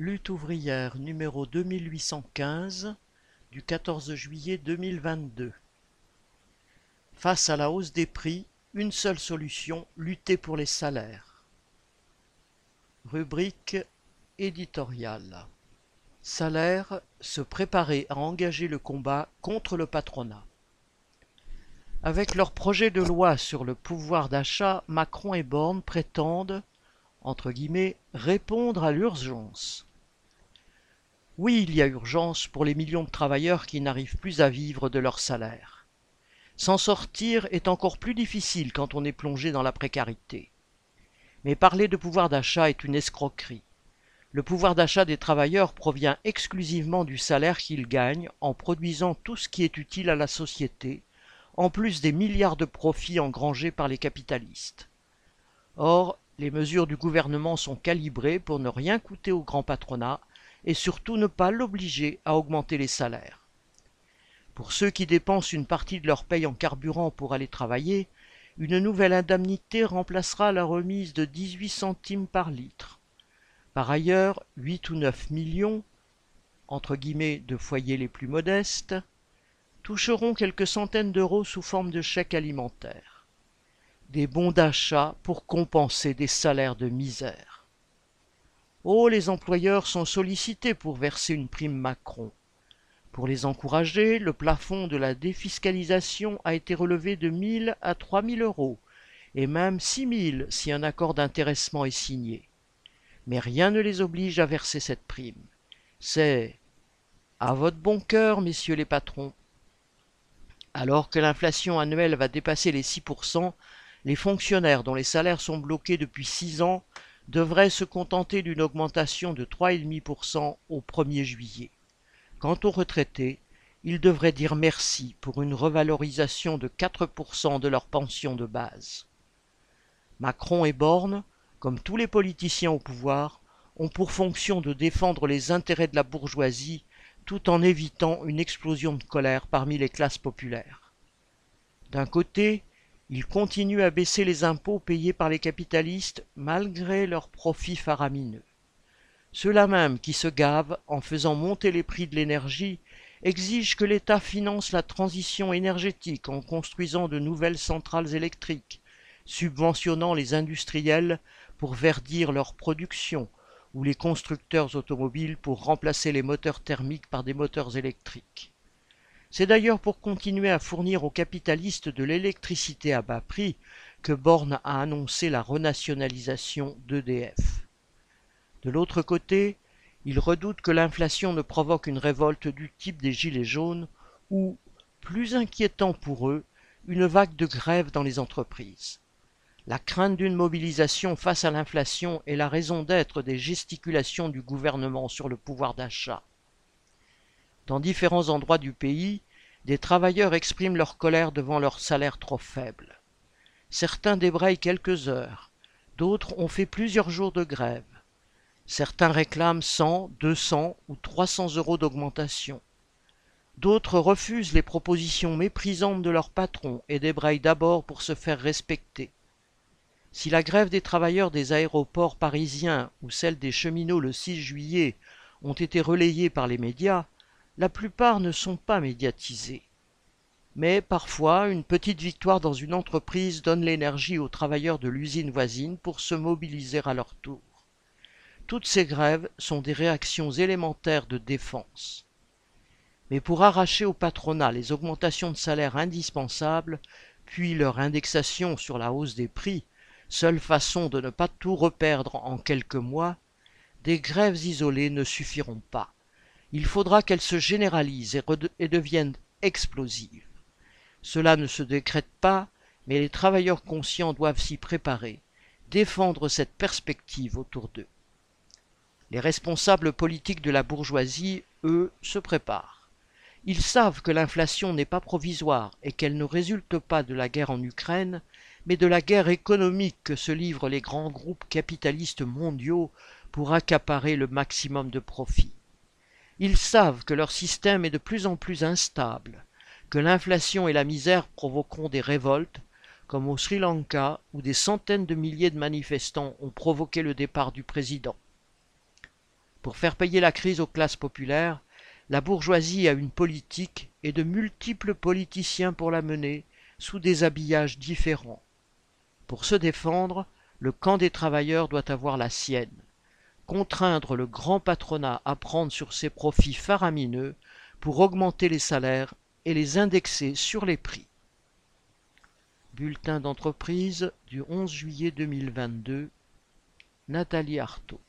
Lutte ouvrière numéro 2815 du 14 juillet 2022. Face à la hausse des prix, une seule solution, lutter pour les salaires. Rubrique éditoriale. Salaire, se préparer à engager le combat contre le patronat. Avec leur projet de loi sur le pouvoir d'achat, Macron et Borne prétendent, entre guillemets, répondre à l'urgence. Oui, il y a urgence pour les millions de travailleurs qui n'arrivent plus à vivre de leur salaire. S'en sortir est encore plus difficile quand on est plongé dans la précarité. Mais parler de pouvoir d'achat est une escroquerie. Le pouvoir d'achat des travailleurs provient exclusivement du salaire qu'ils gagnent en produisant tout ce qui est utile à la société, en plus des milliards de profits engrangés par les capitalistes. Or, les mesures du gouvernement sont calibrées pour ne rien coûter au grand patronat et surtout ne pas l'obliger à augmenter les salaires. Pour ceux qui dépensent une partie de leur paye en carburant pour aller travailler, une nouvelle indemnité remplacera la remise de 18 centimes par litre. Par ailleurs, 8 ou 9 millions, entre guillemets, de foyers les plus modestes, toucheront quelques centaines d'euros sous forme de chèques alimentaires. Des bons d'achat pour compenser des salaires de misère. Oh, les employeurs sont sollicités pour verser une prime Macron. Pour les encourager, le plafond de la défiscalisation a été relevé de 1000 à 3000 euros, et même 6000 si un accord d'intéressement est signé. Mais rien ne les oblige à verser cette prime. C'est à votre bon cœur, messieurs les patrons. Alors que l'inflation annuelle va dépasser les 6%, les fonctionnaires dont les salaires sont bloqués depuis 6 ans devraient se contenter d'une augmentation de 3,5% au 1er juillet. Quant aux retraités, ils devraient dire merci pour une revalorisation de 4% de leur pension de base. Macron et Borne, comme tous les politiciens au pouvoir, ont pour fonction de défendre les intérêts de la bourgeoisie tout en évitant une explosion de colère parmi les classes populaires. D'un côté, ils continuent à baisser les impôts payés par les capitalistes malgré leurs profits faramineux. Ceux-là même qui se gavent en faisant monter les prix de l'énergie exigent que l'État finance la transition énergétique en construisant de nouvelles centrales électriques, subventionnant les industriels pour verdir leur production, ou les constructeurs automobiles pour remplacer les moteurs thermiques par des moteurs électriques. C'est d'ailleurs pour continuer à fournir aux capitalistes de l'électricité à bas prix que Borne a annoncé la renationalisation d'EDF. De l'autre côté, il redoute que l'inflation ne provoque une révolte du type des Gilets jaunes ou, plus inquiétant pour eux, une vague de grève dans les entreprises. La crainte d'une mobilisation face à l'inflation est la raison d'être des gesticulations du gouvernement sur le pouvoir d'achat. Dans différents endroits du pays, des travailleurs expriment leur colère devant leur salaire trop faible. Certains débrayent quelques heures, d'autres ont fait plusieurs jours de grève. Certains réclament 100, 200 ou 300 euros d'augmentation. D'autres refusent les propositions méprisantes de leurs patrons et débrayent d'abord pour se faire respecter. Si la grève des travailleurs des aéroports parisiens ou celle des cheminots le 6 juillet ont été relayées par les médias, la plupart ne sont pas médiatisées. Mais parfois, une petite victoire dans une entreprise donne l'énergie aux travailleurs de l'usine voisine pour se mobiliser à leur tour. Toutes ces grèves sont des réactions élémentaires de défense. Mais pour arracher au patronat les augmentations de salaire indispensables, puis leur indexation sur la hausse des prix, seule façon de ne pas tout reperdre en quelques mois, des grèves isolées ne suffiront pas. Il faudra qu'elles se généralisent et, deviennent explosives. Cela ne se décrète pas, mais les travailleurs conscients doivent s'y préparer, défendre cette perspective autour d'eux. Les responsables politiques de la bourgeoisie, eux, se préparent. Ils savent que l'inflation n'est pas provisoire et qu'elle ne résulte pas de la guerre en Ukraine, mais de la guerre économique que se livrent les grands groupes capitalistes mondiaux pour accaparer le maximum de profits. Ils savent que leur système est de plus en plus instable, que l'inflation et la misère provoqueront des révoltes, comme au Sri Lanka où des centaines de milliers de manifestants ont provoqué le départ du président. Pour faire payer la crise aux classes populaires, la bourgeoisie a une politique et de multiples politiciens pour la mener, sous des habillages différents. Pour se défendre, le camp des travailleurs doit avoir la sienne contraindre le grand patronat à prendre sur ses profits faramineux pour augmenter les salaires et les indexer sur les prix. Bulletin d'entreprise du 11 juillet 2022, Nathalie Artaud.